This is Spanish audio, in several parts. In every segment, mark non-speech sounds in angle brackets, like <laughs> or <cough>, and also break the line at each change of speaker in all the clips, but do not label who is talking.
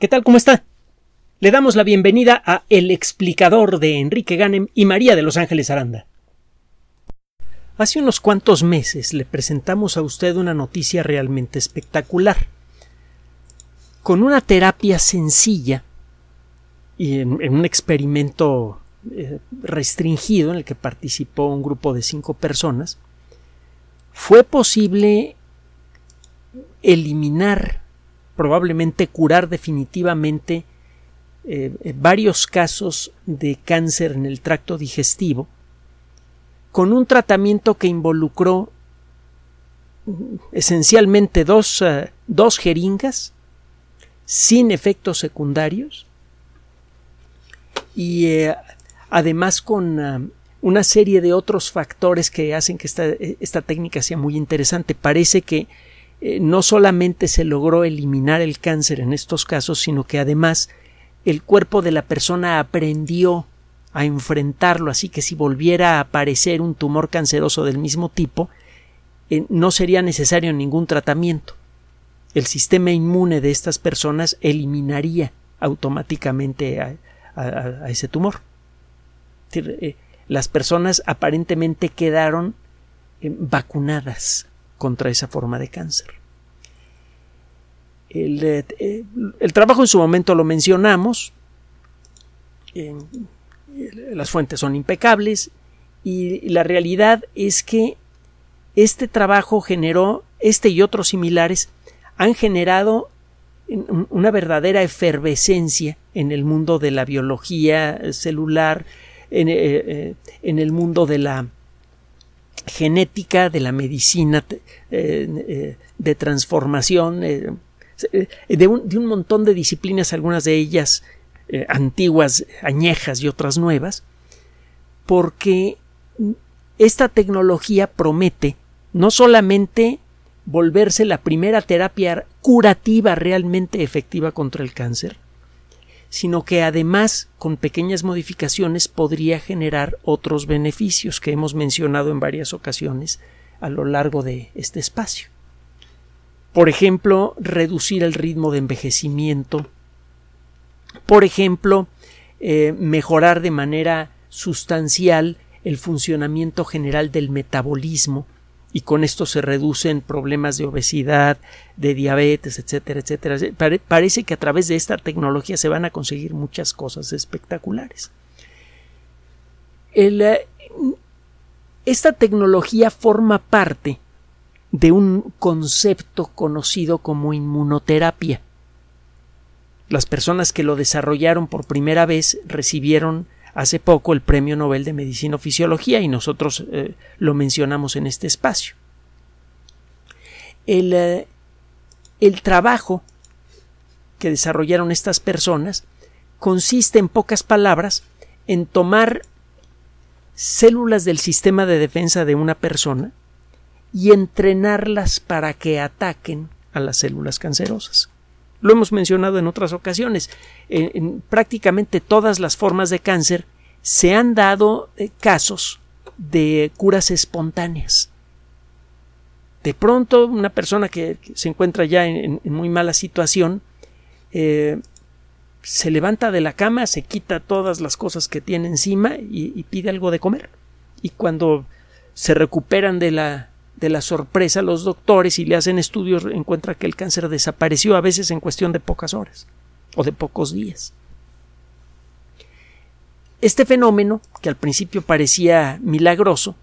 ¿Qué tal? ¿Cómo está? Le damos la bienvenida a El explicador de Enrique Ganem y María de Los Ángeles Aranda. Hace unos cuantos meses le presentamos a usted una noticia realmente espectacular. Con una terapia sencilla y en, un experimento eh, restringido en el que participó un grupo de cinco personas, fue posible eliminar, probablemente curar definitivamente eh, eh, varios casos de cáncer en el tracto digestivo con un tratamiento que involucró mm, esencialmente dos, eh, dos jeringas sin efectos secundarios y además con una serie de otros factores que hacen que esta, esta técnica sea muy interesante. Parece que eh, no solamente se logró eliminar el cáncer en estos casos, sino que además el cuerpo de la persona aprendió a enfrentarlo, así que si volviera a aparecer un tumor canceroso del mismo tipo, eh, no sería necesario ningún tratamiento. El sistema inmune de estas personas eliminaría automáticamente a, ese tumor. Eh, las personas aparentemente quedaron vacunadas contra esa forma de cáncer. El, eh, trabajo en su momento lo mencionamos, las fuentes son impecables y la realidad es que este trabajo generó, este y otros similares, han generado una verdadera efervescencia en el mundo de la biología celular, en eh, eh, el mundo de la genética, de la medicina eh, eh, de transformación, eh, de, un, montón de disciplinas, algunas de ellas antiguas, añejas y otras nuevas, porque esta tecnología promete no solamente volverse la primera terapia curativa realmente efectiva contra el cáncer, sino que además con pequeñas modificaciones podría generar otros beneficios que hemos mencionado en varias ocasiones a lo largo de este espacio. Por ejemplo, reducir el ritmo de envejecimiento. Por ejemplo, eh, mejorar de manera sustancial el funcionamiento general del metabolismo, y con esto se reducen problemas de obesidad, de diabetes, etcétera, etcétera. parece que a través de esta tecnología se van a conseguir muchas cosas espectaculares. Eh, esta tecnología forma parte de un concepto conocido como inmunoterapia. Las personas que lo desarrollaron por primera vez recibieron hace poco el Premio Nobel de Medicina o Fisiología y nosotros eh, lo mencionamos en este espacio. El, eh, el trabajo que desarrollaron estas personas consiste en pocas palabras en tomar células del sistema de defensa de una persona y entrenarlas para que ataquen a las células cancerosas. Lo hemos mencionado en otras ocasiones. En, prácticamente todas las formas de cáncer se han dado eh, casos de curas espontáneas. De pronto, una persona que, se encuentra ya en, muy mala situación eh, se levanta de la cama, se quita todas las cosas que tiene encima y, y pide algo de comer. Y cuando se recuperan de la de la sorpresa los doctores y le hacen estudios encuentra que el cáncer desapareció a veces en cuestión de pocas horas o de pocos días. Este fenómeno, que al principio parecía milagroso,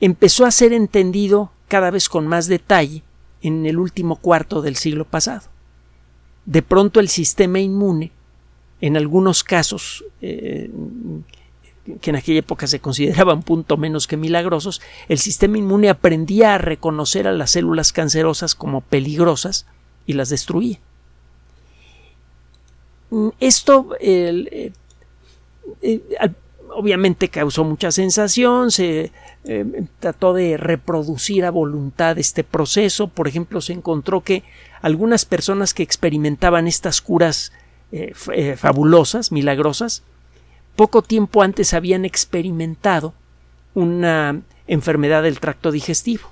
empezó a ser entendido cada vez con más detalle en el último cuarto del siglo pasado. De pronto el sistema inmune, en algunos casos eh, que en aquella época se consideraban punto menos que milagrosos, el sistema inmune aprendía a reconocer a las células cancerosas como peligrosas y las destruía. Esto eh, eh, obviamente causó mucha sensación, se eh, trató de reproducir a voluntad este proceso, por ejemplo, se encontró que algunas personas que experimentaban estas curas fabulosas, milagrosas, poco tiempo antes habían experimentado una enfermedad del tracto digestivo.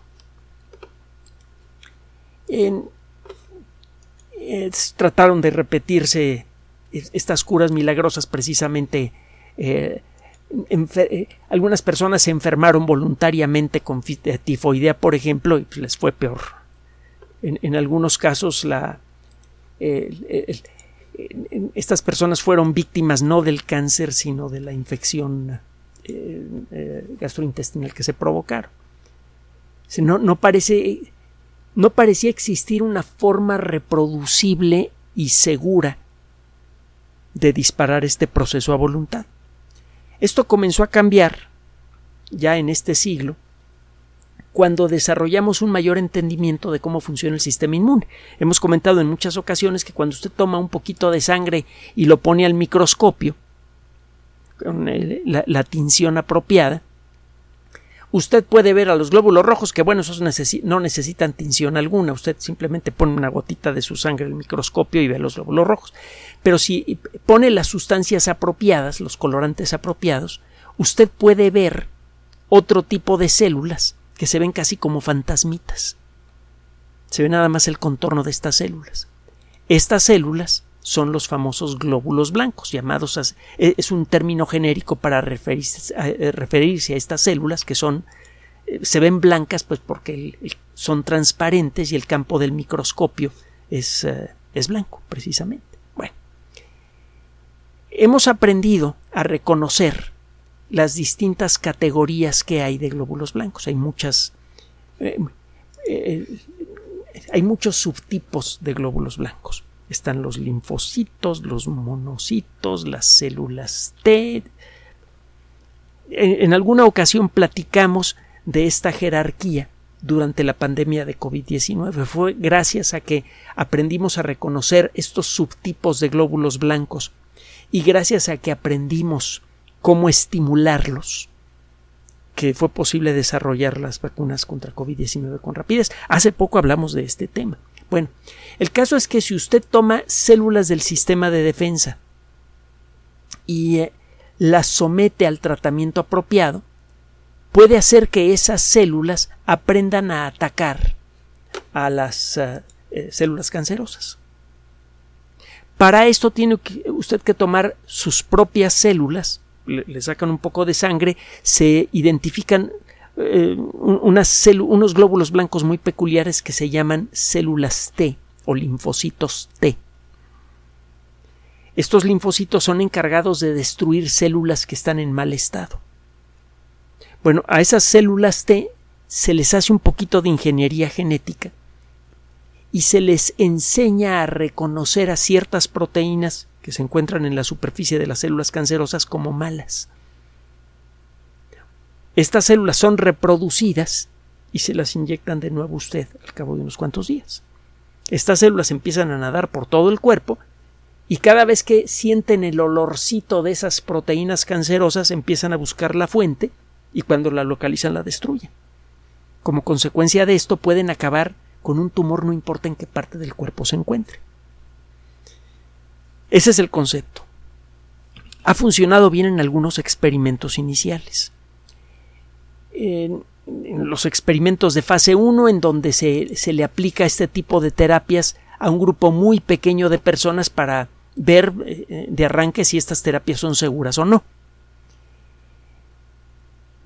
trataron de repetirse estas curas milagrosas precisamente eh, eh, algunas personas se enfermaron voluntariamente con tifoidea, por ejemplo, y pues, les fue peor. En, algunos casos, la, estas personas fueron víctimas no del cáncer, sino de la infección eh, gastrointestinal que se provocaron. No, parece, no parecía existir una forma reproducible y segura de disparar este proceso a voluntad. Esto comenzó a cambiar ya en este siglo cuando desarrollamos un mayor entendimiento de cómo funciona el sistema inmune. Hemos comentado en muchas ocasiones que cuando usted toma un poquito de sangre y lo pone al microscopio, con la, la tinción apropiada, usted puede ver a los glóbulos rojos que, bueno, esos no necesitan tinción alguna. Usted simplemente pone una gotita de su sangre en el microscopio y ve los glóbulos rojos. Pero si pone las sustancias apropiadas, los colorantes apropiados, usted puede ver otro tipo de células que se ven casi como fantasmitas. Se ve nada más el contorno de estas células. Estas células son los famosos glóbulos blancos, llamados e, es un término genérico para referirse a, eh, referirse a estas células que son eh, se ven blancas pues porque son transparentes y el campo del microscopio es, eh, es blanco precisamente. Bueno, hemos aprendido a reconocer las distintas categorías que hay de glóbulos blancos. Hay muchas hay muchos subtipos de glóbulos blancos. Están los linfocitos, los monocitos, las células T. En, alguna ocasión platicamos de esta jerarquía durante la pandemia de COVID-19. Fue gracias a que aprendimos a reconocer estos subtipos de glóbulos blancos y gracias a que aprendimos cómo estimularlos que fue posible desarrollar las vacunas contra COVID-19 con rapidez. Hace poco hablamos de este tema. Bueno, el caso es que si usted toma células del sistema de defensa y eh, las somete al tratamiento apropiado, puede hacer que esas células aprendan a atacar a las eh, eh, células cancerosas. Para esto tiene usted que tomar sus propias células, le, sacan un poco de sangre, se identifican unos glóbulos blancos muy peculiares que se llaman células T o linfocitos T. Estos linfocitos son encargados de destruir células que están en mal estado. Bueno, a esas células T se les hace un poquito de ingeniería genética y se les enseña a reconocer a ciertas proteínas que se encuentran en la superficie de las células cancerosas como malas. Estas células son reproducidas y se las inyectan de nuevo usted al cabo de unos cuantos días. Estas células empiezan a nadar por todo el cuerpo y cada vez que sienten el olorcito de esas proteínas cancerosas empiezan a buscar la fuente y cuando la localizan la destruyen. Como consecuencia de esto pueden acabar con un tumor no importa en qué parte del cuerpo se encuentre. Ese es el concepto. Ha funcionado bien en algunos experimentos iniciales en, los experimentos de fase 1 en donde se, se le aplica este tipo de terapias a un grupo muy pequeño de personas para ver eh, de arranque si estas terapias son seguras o no.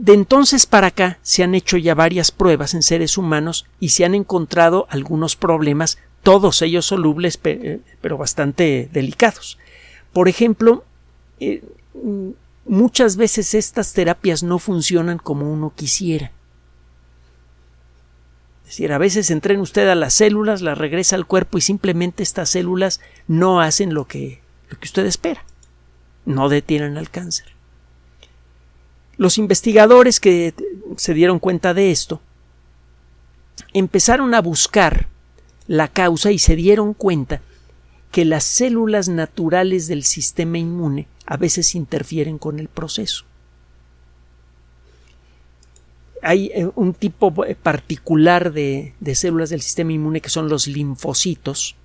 De entonces para acá se han hecho ya varias pruebas en seres humanos y se han encontrado algunos problemas, todos ellos solubles eh, pero bastante delicados. Por ejemplo, eh, muchas veces estas terapias no funcionan como uno quisiera. Es decir, a veces entrena usted a las células, las regresa al cuerpo y simplemente estas células no hacen lo que, lo que usted espera. No detienen al cáncer. Los investigadores que se dieron cuenta de esto empezaron a buscar la causa y se dieron cuenta que las células naturales del sistema inmune a veces interfieren con el proceso. Hay eh, un tipo eh, particular de, células del sistema inmune que son los linfocitos,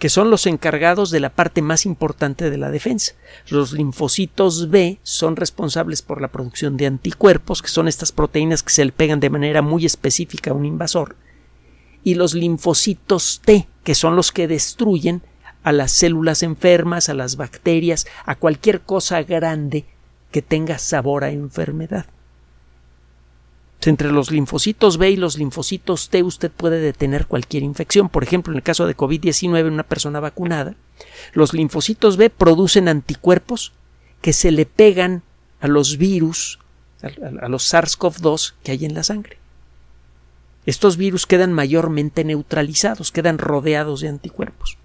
que son los encargados de la parte más importante de la defensa. Los linfocitos B son responsables por la producción de anticuerpos, que son estas proteínas que se le pegan de manera muy específica a un invasor, y los linfocitos T, que son los que destruyen a las células enfermas, a las bacterias, a cualquier cosa grande que tenga sabor a enfermedad. Entre los linfocitos B y los linfocitos T usted puede detener cualquier infección. Por ejemplo, en el caso de COVID-19 en una persona vacunada, los linfocitos B producen anticuerpos que se le pegan a los virus, a, los SARS-CoV-2 que hay en la sangre. Estos virus quedan mayormente neutralizados, quedan rodeados de anticuerpos.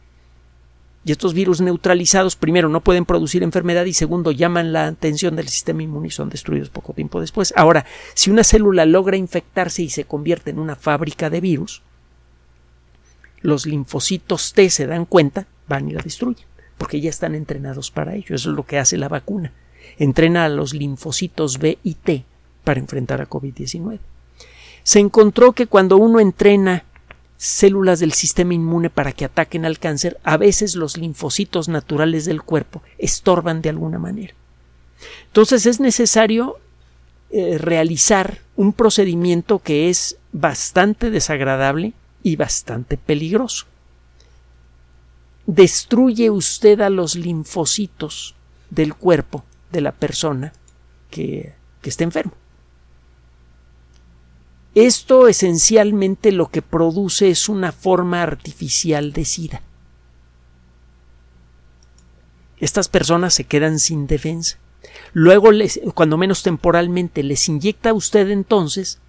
Y estos virus neutralizados, primero, no pueden producir enfermedad y segundo, llaman la atención del sistema inmune y son destruidos poco tiempo después. Ahora, si una célula logra infectarse y se convierte en una fábrica de virus, los linfocitos T se dan cuenta, van y la destruyen, porque ya están entrenados para ello. Eso es lo que hace la vacuna. Entrena a los linfocitos B y T para enfrentar a COVID-19. Se encontró que cuando uno entrena células del sistema inmune para que ataquen al cáncer, a veces los linfocitos naturales del cuerpo estorban de alguna manera. Entonces es necesario eh, realizar un procedimiento que es bastante desagradable y bastante peligroso. Destruye usted a los linfocitos del cuerpo de la persona que, que está enfermo. Esto esencialmente lo que produce es una forma artificial de SIDA. Estas personas se quedan sin defensa. Luego, les, cuando menos temporalmente, les inyecta a usted entonces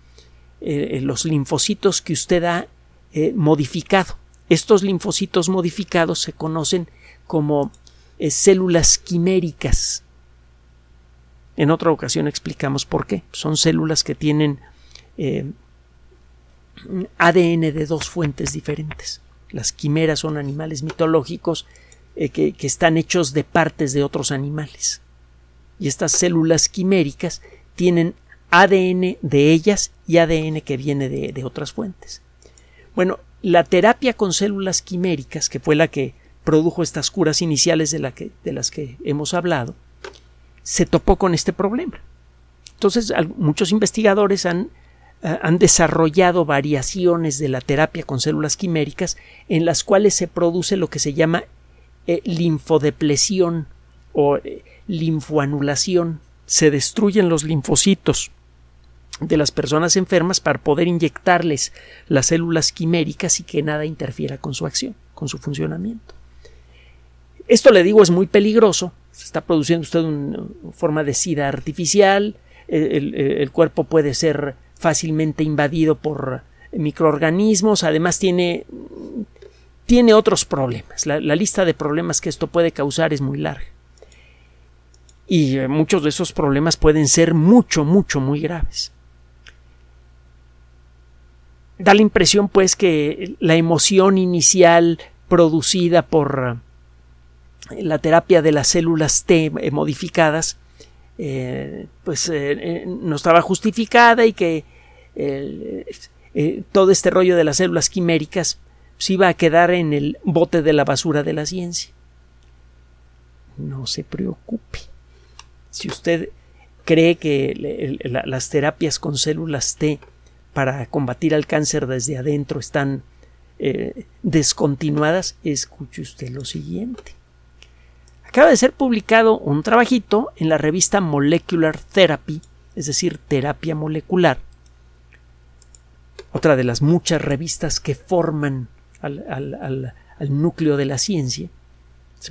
eh, los linfocitos que usted ha eh, modificado. Estos linfocitos modificados se conocen como eh, células quiméricas. En otra ocasión explicamos por qué. Son células que tienen eh, ADN de dos fuentes diferentes. Las quimeras son animales mitológicos eh, que, están hechos de partes de otros animales. Y estas células quiméricas tienen ADN de ellas y ADN que viene de, otras fuentes. Bueno, la terapia con células quiméricas, que fue la que produjo estas curas iniciales de, de las que hemos hablado, se topó con este problema. Entonces, muchos investigadores han han desarrollado variaciones de la terapia con células quiméricas en las cuales se produce lo que se llama eh, linfodeplesión o eh, linfoanulación. Se destruyen los linfocitos de las personas enfermas para poder inyectarles las células quiméricas y que nada interfiera con su acción, con su funcionamiento. Esto le digo es muy peligroso. Se está produciendo usted una forma de sida artificial. el cuerpo puede ser fácilmente invadido por microorganismos, además tiene, tiene otros problemas. La, lista de problemas que esto puede causar es muy larga. Y eh, muchos de esos problemas pueden ser mucho, mucho, muy graves. Da la impresión, pues, que la emoción inicial producida por la terapia de las células T modificadas eh, pues eh, eh, no estaba justificada y que todo este rollo de las células quiméricas se iba a quedar en el bote de la basura de la ciencia. No se preocupe. Si usted cree que las terapias con células T para combatir al cáncer desde adentro están descontinuadas, escuche usted lo siguiente acaba de ser publicado un trabajito en la revista Molecular Therapy, es decir, terapia molecular, otra de las muchas revistas que forman al, núcleo de la ciencia.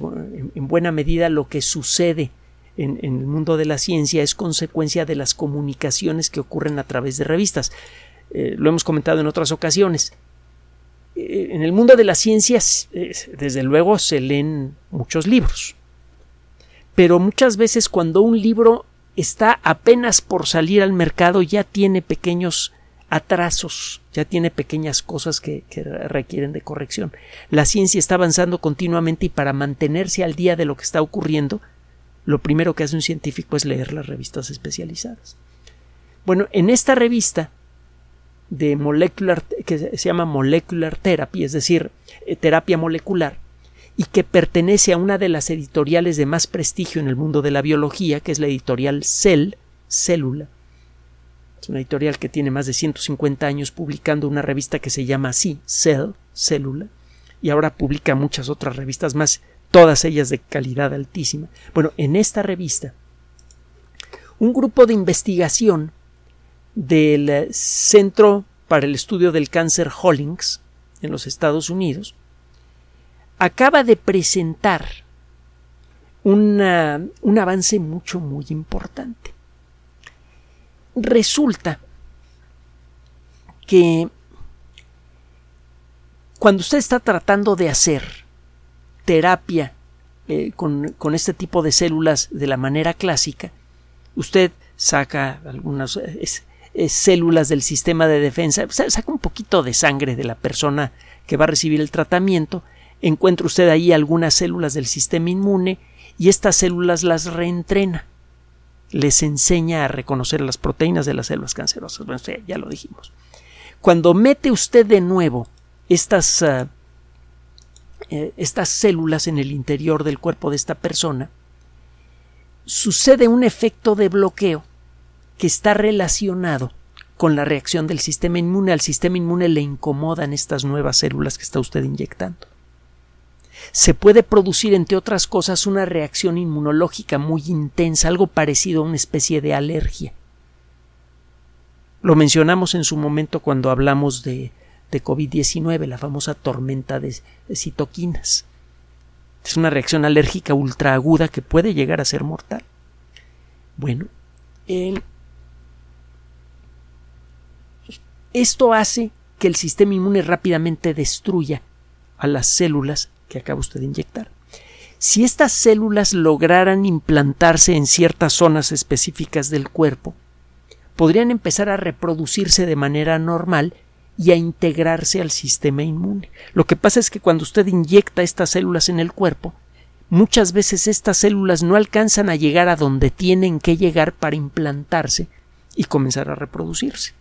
En, buena medida lo que sucede en, el mundo de la ciencia es consecuencia de las comunicaciones que ocurren a través de revistas. Eh, lo hemos comentado en otras ocasiones. Eh, en el mundo de la ciencia, desde luego, se leen muchos libros pero muchas veces cuando un libro está apenas por salir al mercado ya tiene pequeños atrasos, ya tiene pequeñas cosas que, requieren de corrección. La ciencia está avanzando continuamente y para mantenerse al día de lo que está ocurriendo, lo primero que hace un científico es leer las revistas especializadas. Bueno, en esta revista de molecular que se llama Molecular Therapy, es decir, eh, terapia molecular, y que pertenece a una de las editoriales de más prestigio en el mundo de la biología, que es la editorial Cell, Célula. Es una editorial que tiene más de 150 años publicando una revista que se llama así, Cell, Célula, y ahora publica muchas otras revistas más, todas ellas de calidad altísima. Bueno, en esta revista, un grupo de investigación del Centro para el Estudio del Cáncer Hollings en los Estados Unidos acaba de presentar un avance mucho, muy importante. Resulta que cuando usted está tratando de hacer terapia eh, con, este tipo de células de la manera clásica, usted saca algunas células del sistema de defensa, saca un poquito de sangre de la persona que va a recibir el tratamiento, encuentra usted ahí algunas células del sistema inmune y estas células las reentrena les enseña a reconocer las proteínas de las células cancerosas. Bueno, ya lo dijimos. Cuando mete usted de nuevo estas, ah, eh, estas células en el interior del cuerpo de esta persona, sucede un efecto de bloqueo que está relacionado con la reacción del sistema inmune. Al sistema inmune le incomodan estas nuevas células que está usted inyectando se puede producir, entre otras cosas, una reacción inmunológica muy intensa, algo parecido a una especie de alergia. Lo mencionamos en su momento cuando hablamos de, de COVID-19, la famosa tormenta de, citoquinas. Es una reacción alérgica ultraaguda que puede llegar a ser mortal. Bueno, esto hace que el sistema inmune rápidamente destruya a las células que acaba usted de inyectar. Si estas células lograran implantarse en ciertas zonas específicas del cuerpo, podrían empezar a reproducirse de manera normal y a integrarse al sistema inmune. Lo que pasa es que cuando usted inyecta estas células en el cuerpo, muchas veces estas células no alcanzan a llegar a donde tienen que llegar para implantarse y comenzar a reproducirse.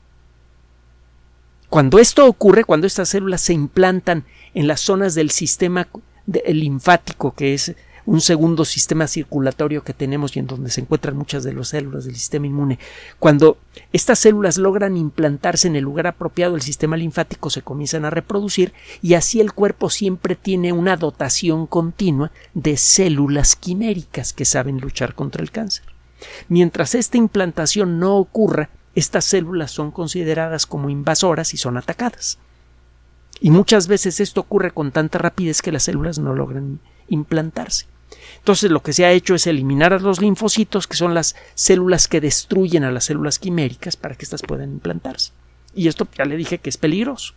Cuando esto ocurre, cuando estas células se implantan en las zonas del sistema linfático, que es un segundo sistema circulatorio que tenemos y en donde se encuentran muchas de las células del sistema inmune. Cuando estas células logran implantarse en el lugar apropiado, el sistema linfático se comienzan a reproducir y así el cuerpo siempre tiene una dotación continua de células quiméricas que saben luchar contra el cáncer. Mientras esta implantación no ocurra, estas células son consideradas como invasoras y son atacadas. Y muchas veces esto ocurre con tanta rapidez que las células no logran implantarse. Entonces lo que se ha hecho es eliminar a los linfocitos, que son las células que destruyen a las células quiméricas para que éstas puedan implantarse. Y esto ya le dije que es peligroso.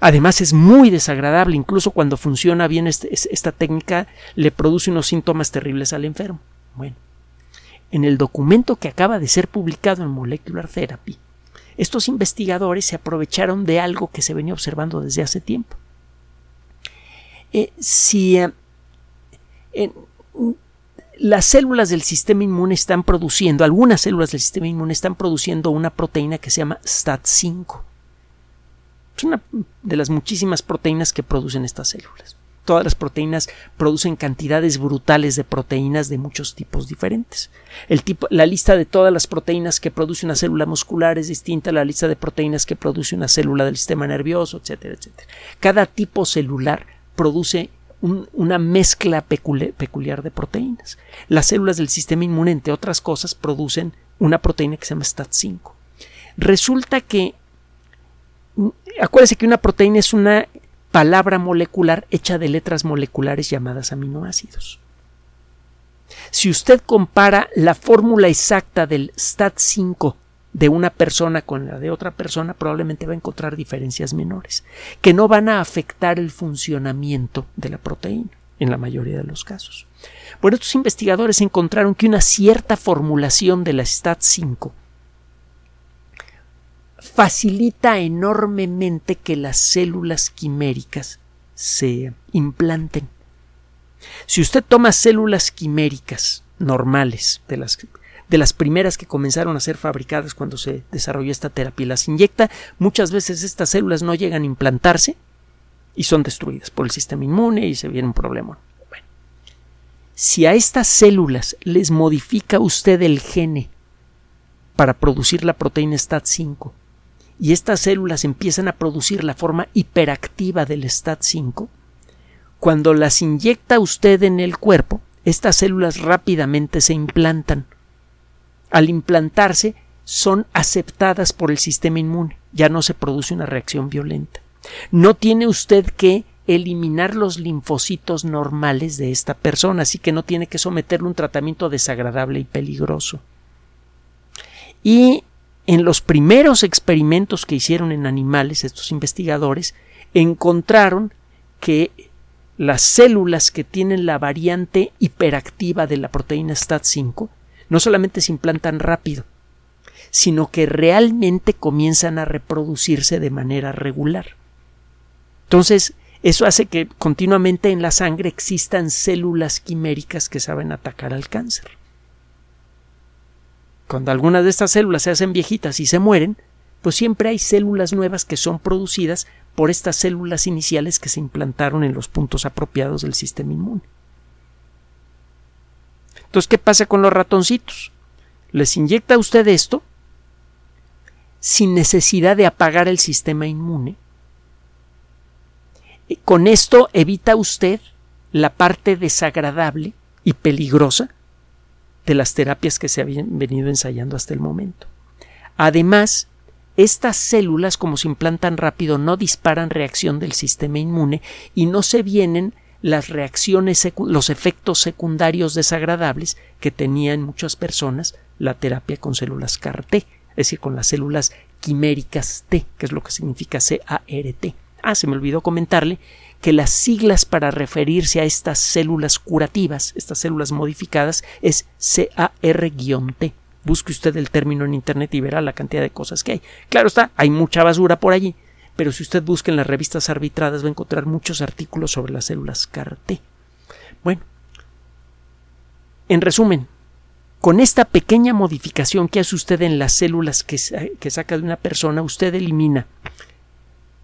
Además es muy desagradable, incluso cuando funciona bien este, esta técnica le produce unos síntomas terribles al enfermo. Bueno, en el documento que acaba de ser publicado en Molecular Therapy, estos investigadores se aprovecharon de algo que se venía observando desde hace tiempo. Eh, si eh, las células del sistema inmune están produciendo, algunas células del sistema inmune están produciendo una proteína que se llama STAT5. Es una de las muchísimas proteínas que producen estas células todas las proteínas producen cantidades brutales de proteínas de muchos tipos diferentes. El tipo, la lista de todas las proteínas que produce una célula muscular es distinta a la lista de proteínas que produce una célula del sistema nervioso, etcétera, etcétera. Cada tipo celular produce una mezcla peculiar de proteínas. Las células del sistema inmune, entre otras cosas, producen una proteína que se llama STAT5. Resulta que acuérdese que una proteína es una palabra molecular hecha de letras moleculares llamadas aminoácidos. Si usted compara la fórmula exacta del STAT5 de una persona con la de otra persona, probablemente va a encontrar diferencias menores, que no van a afectar el funcionamiento de la proteína, en la mayoría de los casos. Bueno, estos investigadores encontraron que una cierta formulación de la STAT5 facilita enormemente que las células quiméricas se implanten. Si usted toma células quiméricas normales, de las, de las primeras que comenzaron a ser fabricadas cuando se desarrolló esta terapia y las inyecta, muchas veces estas células no llegan a implantarse y son destruidas por el sistema inmune y se viene un problema. si a estas células les modifica usted el gene para producir la proteína STAT5 y estas células empiezan a producir la forma hiperactiva del STAT5, cuando las inyecta usted en el cuerpo, estas células rápidamente se implantan. Al implantarse, son aceptadas por el sistema inmune, ya no se produce una reacción violenta. No tiene usted que eliminar los linfocitos normales de esta persona, así que no tiene que someterle un tratamiento desagradable y peligroso. Y en los primeros experimentos que hicieron en animales estos investigadores, encontraron que las células que tienen la variante hiperactiva de la proteína STAT5 no solamente se implantan rápido, sino que realmente comienzan a reproducirse de manera regular. Entonces, eso hace que continuamente en la sangre existan células quiméricas que saben atacar al cáncer. Cuando algunas de estas células se hacen viejitas y se mueren, pues siempre hay células nuevas que son producidas por estas células iniciales que se implantaron en los puntos apropiados del sistema inmune. Entonces, ¿qué pasa con los ratoncitos? Les inyecta usted esto sin necesidad de apagar el sistema inmune. Con esto evita usted la parte desagradable y peligrosa de las terapias que se habían venido ensayando hasta el momento. Además, estas células, como se implantan rápido, no disparan reacción del sistema inmune y no se vienen las reacciones, los efectos secundarios desagradables que tenía en muchas personas la terapia con células CAR-T, es decir, con las células quiméricas T, que es lo que significa CART. Ah, se me olvidó comentarle que las siglas para referirse a estas células curativas, estas células modificadas, es CAR-T. Busque usted el término en Internet y verá la cantidad de cosas que hay. Claro está, hay mucha basura por allí, pero si usted busca en las revistas arbitradas va a encontrar muchos artículos sobre las células CAR-T. Bueno, en resumen, con esta pequeña modificación que hace usted en las células que, que saca de una persona, usted elimina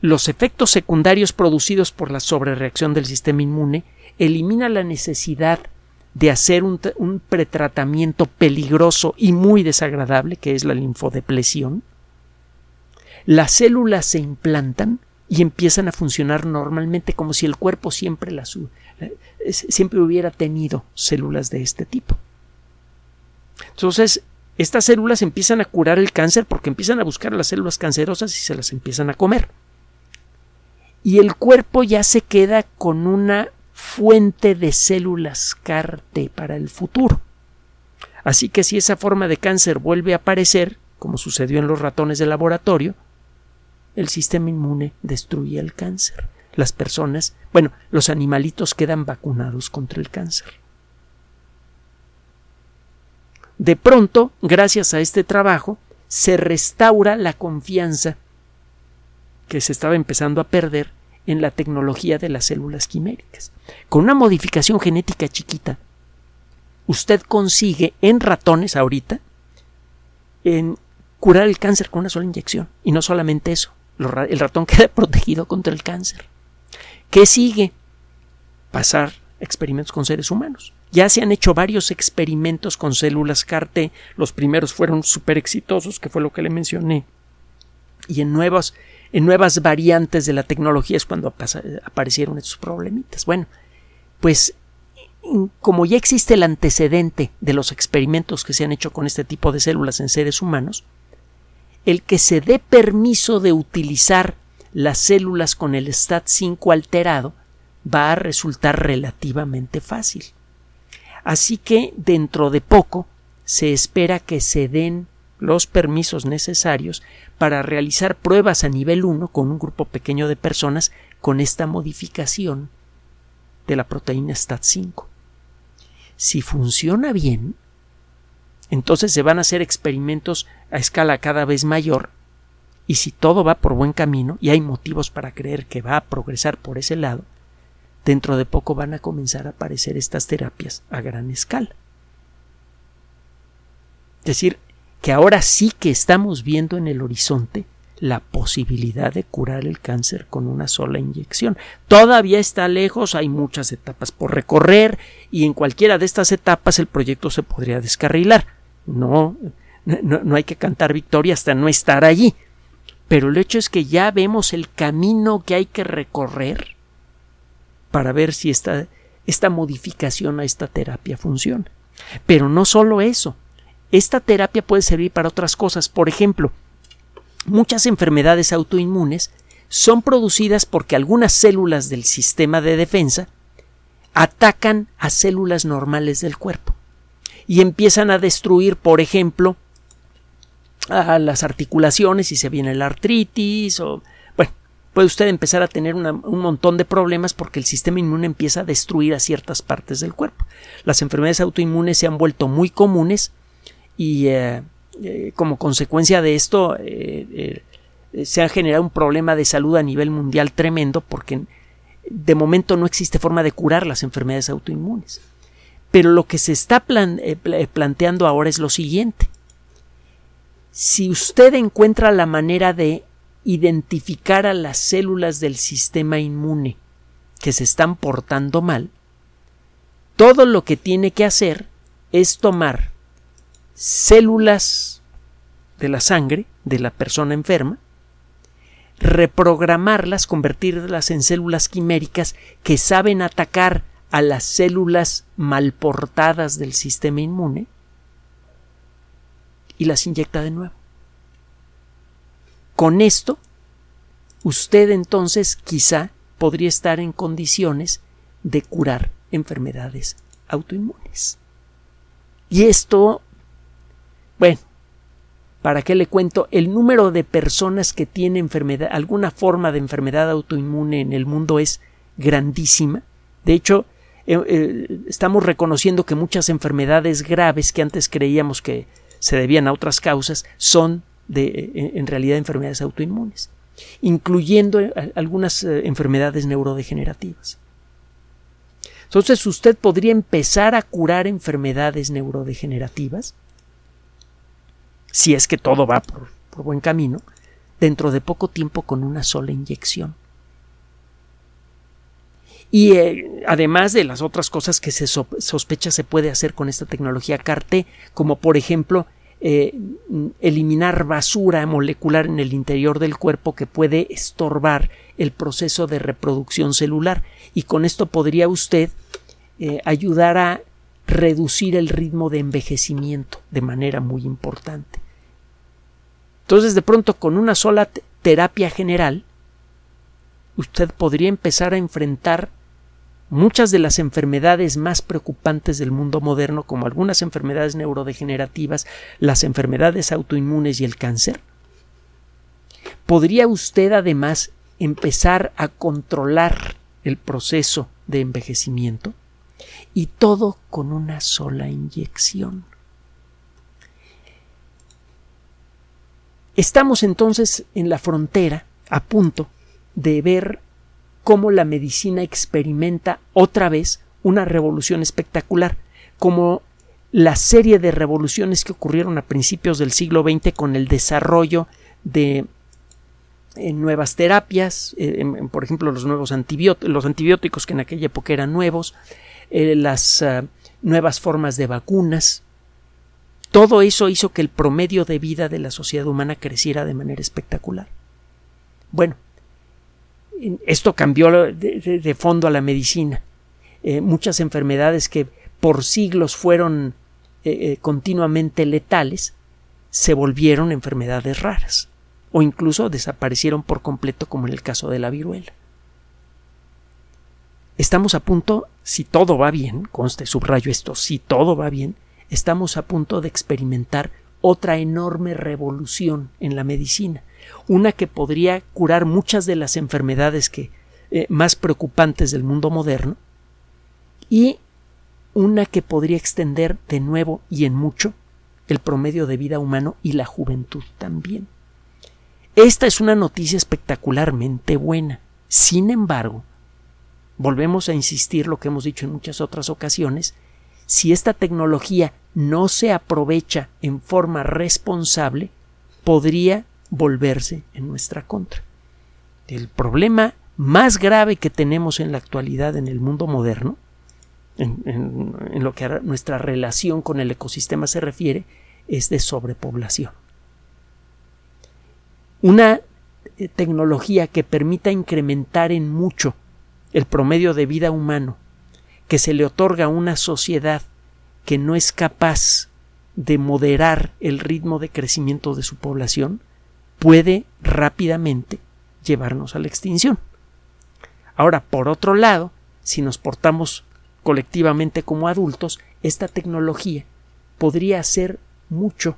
los efectos secundarios producidos por la sobrereacción del sistema inmune, elimina la necesidad de hacer un, pretratamiento peligroso y muy desagradable, que es la linfodepresión, las células se implantan y empiezan a funcionar normalmente como si el cuerpo siempre, siempre hubiera tenido células de este tipo. Entonces, estas células empiezan a curar el cáncer porque empiezan a buscar las células cancerosas y se las empiezan a comer y el cuerpo ya se queda con una fuente de células CAR-T para el futuro. Así que si esa forma de cáncer vuelve a aparecer, como sucedió en los ratones de laboratorio, el sistema inmune destruye el cáncer. Las personas, bueno, los animalitos quedan vacunados contra el cáncer. De pronto, gracias a este trabajo, se restaura la confianza que se estaba empezando a perder en la tecnología de las células quiméricas. Con una modificación genética chiquita, usted consigue en ratones ahorita en curar el cáncer con una sola inyección. Y no solamente eso, el ratón <laughs> queda protegido contra el cáncer. ¿Qué sigue? Pasar experimentos con seres humanos. Ya se han hecho varios experimentos con células CAR-T. Los primeros fueron súper exitosos, que fue lo que le mencioné. Y en nuevos en nuevas variantes de la tecnología es cuando aparecieron estos problemitas. Bueno, pues como ya existe el antecedente de los experimentos que se han hecho con este tipo de células en seres humanos, el que se dé permiso de utilizar las células con el STAT5 alterado va a resultar relativamente fácil. Así que dentro de poco se espera que se den los permisos necesarios para realizar pruebas a nivel 1 con un grupo pequeño de personas con esta modificación de la proteína STAT5. Si funciona bien, entonces se van a hacer experimentos a escala cada vez mayor y si todo va por buen camino y hay motivos para creer que va a progresar por ese lado, dentro de poco van a comenzar a aparecer estas terapias a gran escala. Es decir, que ahora sí que estamos viendo en el horizonte la posibilidad de curar el cáncer con una sola inyección. Todavía está lejos, hay muchas etapas por recorrer y en cualquiera de estas etapas el proyecto se podría descarrilar. No, no, hay que cantar victoria hasta no estar allí. Pero el hecho es que ya vemos el camino que hay que recorrer para ver si esta, esta modificación a esta terapia funciona. Pero no solo eso. Esta terapia puede servir para otras cosas. Por ejemplo, muchas enfermedades autoinmunes son producidas porque algunas células del sistema de defensa atacan a células normales del cuerpo y empiezan a destruir, por ejemplo, a las articulaciones y se viene la artritis o bueno, puede usted empezar a tener un montón de problemas porque el sistema inmune empieza a destruir a ciertas partes del cuerpo. Las enfermedades autoinmunes se han vuelto muy comunes y eh, eh, como consecuencia de esto eh, se ha generado un problema de salud a nivel mundial tremendo porque de momento no existe forma de curar las enfermedades autoinmunes. Pero lo que se está planteando ahora es lo siguiente si usted encuentra la manera de identificar a las células del sistema inmune que se están portando mal, todo lo que tiene que hacer es tomar células de la sangre de la persona enferma, reprogramarlas, convertirlas en células quiméricas que saben atacar a las células malportadas del sistema inmune, y las inyecta de nuevo. Con esto, usted entonces quizá podría estar en condiciones de curar enfermedades autoinmunes. Y esto, bueno, ¿para qué le cuento? El número de personas que tienen enfermedad, alguna forma de enfermedad autoinmune en el mundo es grandísima. De hecho, eh, eh, estamos reconociendo que muchas enfermedades graves que antes creíamos que se debían a otras causas son de, en realidad enfermedades autoinmunes, incluyendo eh, algunas eh, enfermedades neurodegenerativas. Entonces usted podría empezar a curar enfermedades neurodegenerativas, si es que todo va por, buen camino, dentro de poco tiempo con una sola inyección. Y eh, además de las otras cosas que se sospecha se puede hacer con esta tecnología CAR-T, como por ejemplo eh, eliminar basura molecular en el interior del cuerpo que puede estorbar el proceso de reproducción celular. Y con esto podría usted eh, ayudar a reducir el ritmo de envejecimiento de manera muy importante. Entonces, de pronto, con una sola terapia general, usted podría empezar a enfrentar muchas de las enfermedades más preocupantes del mundo moderno, como algunas enfermedades neurodegenerativas, las enfermedades autoinmunes y el cáncer? ¿Podría usted además empezar a controlar el proceso de envejecimiento? Y todo con una sola inyección. Estamos entonces en la frontera, a punto de ver cómo la medicina experimenta otra vez una revolución espectacular, como la serie de revoluciones que ocurrieron a principios del siglo XX con el desarrollo de eh, nuevas terapias, eh, por ejemplo los nuevos antibióticos, que en aquella época eran nuevos, eh, las ah, nuevas formas de vacunas. Todo eso hizo que el promedio de vida de la sociedad humana creciera de manera espectacular. Bueno, esto cambió de, fondo a la medicina. Eh, muchas enfermedades que por siglos fueron eh, eh, continuamente letales se volvieron enfermedades raras o incluso desaparecieron por completo como en el caso de la viruela. Estamos a punto, si todo va bien, conste, subrayo esto, si todo va bien, estamos a punto de experimentar otra enorme revolución en la medicina, una que podría curar muchas de las enfermedades que, eh, más preocupantes del mundo moderno y una que podría extender de nuevo y en mucho el promedio de vida humano y la juventud también. Esta es una noticia espectacularmente buena. Sin embargo, volvemos a insistir lo que hemos dicho en muchas otras ocasiones, si esta tecnología no se aprovecha en forma responsable, podría volverse en nuestra contra. El problema más grave que tenemos en la actualidad en el mundo moderno, en, lo que a nuestra relación con el ecosistema se refiere, es de sobrepoblación. Una eh, tecnología que permita incrementar en mucho el promedio de vida humano que se le otorga a una sociedad que no es capaz de moderar el ritmo de crecimiento de su población puede rápidamente llevarnos a la extinción. Ahora, por otro lado, si nos portamos colectivamente como adultos, esta tecnología podría hacer mucho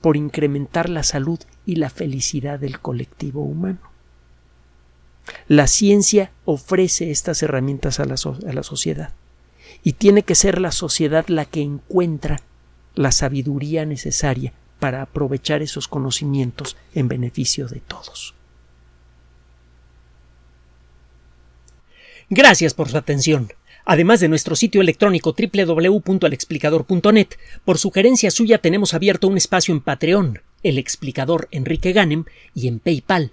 por incrementar la salud y la felicidad del colectivo humano. La ciencia ofrece estas herramientas a la, sociedad y tiene que ser la sociedad la que encuentra la sabiduría necesaria para aprovechar esos conocimientos en beneficio de todos. Gracias por su atención. Además de nuestro sitio electrónico www.alexplicador.net, por sugerencia suya tenemos abierto un espacio en Patreon, el explicador Enrique Ganem, y en PayPal,